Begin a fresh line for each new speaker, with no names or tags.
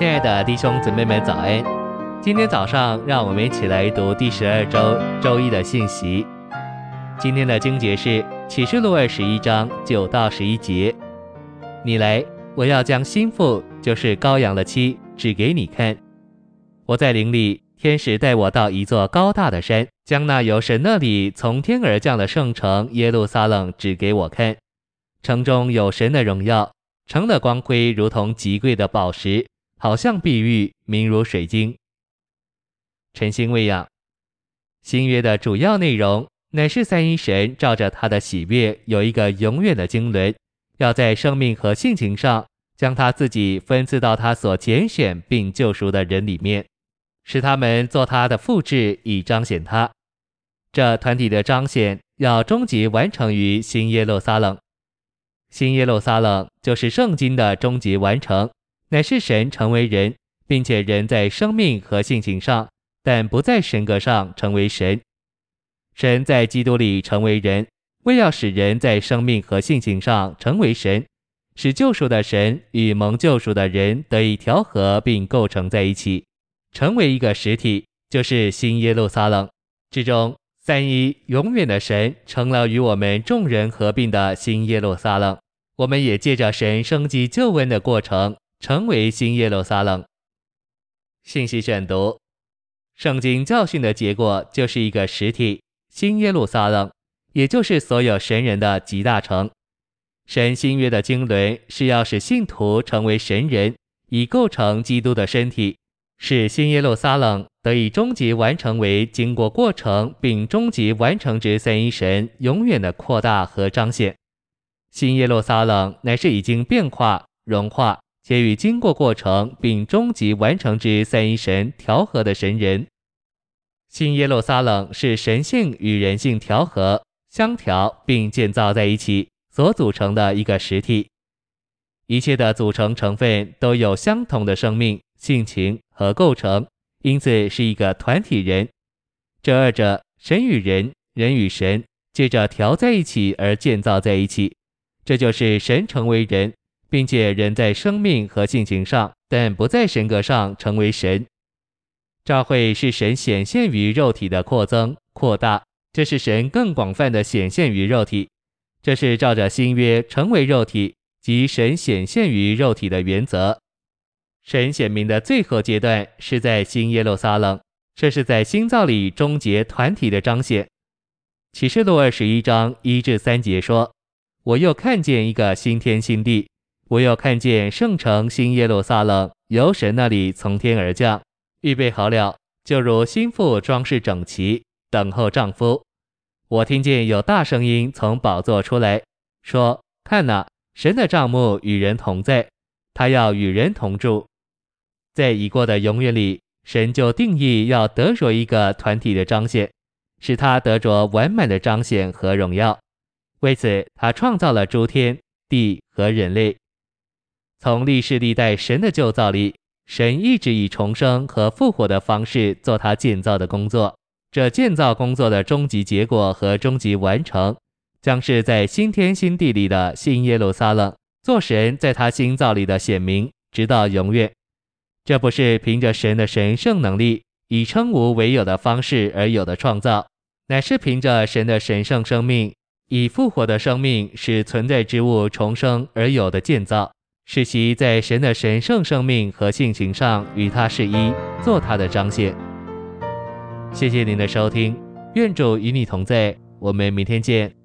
亲爱的弟兄姊妹们，早安！今天早上，让我们一起来读第十二周周一的信息。今天的经节是启示录二十一章九到十一节。你来，我要将心腹，就是羔羊的妻，指给你看。我在灵里，天使带我到一座高大的山，将那由神那里从天而降的圣城耶路撒冷指给我看。城中有神的荣耀，城的光辉如同极贵的宝石。好像碧玉，明如水晶。晨星喂养。新约的主要内容乃是三一神照着他的喜悦，有一个永远的经纶，要在生命和性情上将他自己分赐到他所拣选并救赎的人里面，使他们做他的复制，以彰显他。这团体的彰显要终极完成于新耶路撒冷。新耶路撒冷就是圣经的终极完成。乃是神成为人，并且人在生命和性情上，但不在神格上成为神。神在基督里成为人，为要使人在生命和性情上成为神，使救赎的神与蒙救赎的人得以调和并构成在一起，成为一个实体，就是新耶路撒冷之中三一永远的神成了与我们众人合并的新耶路撒冷。我们也借着神生机救恩的过程。成为新耶路撒冷。信息选读：圣经教训的结果就是一个实体，新耶路撒冷，也就是所有神人的集大成。神新约的经纶是要使信徒成为神人，以构成基督的身体，使新耶路撒冷得以终极完成为经过过程并终极完成之三一神永远的扩大和彰显。新耶路撒冷乃是已经变化融化。且与经过过程并终极完成之三一神调和的神人，新耶路撒冷是神性与人性调和、相调并建造在一起所组成的一个实体。一切的组成成分都有相同的生命、性情和构成，因此是一个团体人。这二者，神与人、人与神，借着调在一起而建造在一起，这就是神成为人。并且人在生命和性情上，但不在神格上成为神。召会是神显现于肉体的扩增扩大，这是神更广泛的显现于肉体。这是照着新约成为肉体及神显现于肉体的原则。神显明的最后阶段是在新耶路撒冷，这是在新造里终结团体的彰显。启示录二十一章一至三节说：“我又看见一个新天新地。”我又看见圣城新耶路撒冷由神那里从天而降，预备好了，就如新妇装饰整齐，等候丈夫。我听见有大声音从宝座出来，说：“看哪，神的帐幕与人同在，他要与人同住。”在已过的永远里，神就定义要得着一个团体的彰显，使他得着完满的彰显和荣耀。为此，他创造了诸天地和人类。从历世历代神的旧造里，神一直以重生和复活的方式做他建造的工作。这建造工作的终极结果和终极完成，将是在新天新地里的新耶路撒冷，做神在他新造里的显明，直到永远。这不是凭着神的神圣能力，以称无为有的方式而有的创造，乃是凭着神的神圣生命，以复活的生命使存在之物重生而有的建造。使其在神的神圣生命和性情上与他是一，做他的彰显。谢谢您的收听，愿主与你同在，我们明天见。